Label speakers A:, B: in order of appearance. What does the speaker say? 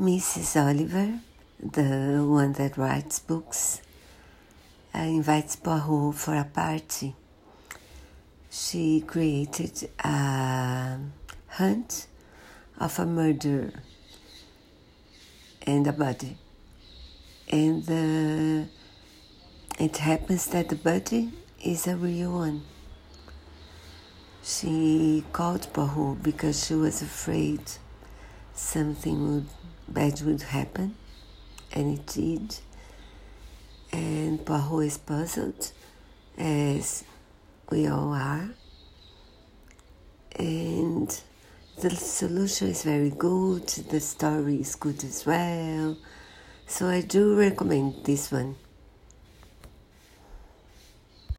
A: Mrs. Oliver, the one that writes books, uh, invites Poirot for a party. She created a hunt of a murderer and a body. And uh, it happens that the body is a real one. She called Poirot because she was afraid something would, bad would happen, and it did. And Poirot is puzzled, as we all are. And the solution is very good, the story is good as well. So I do recommend this one.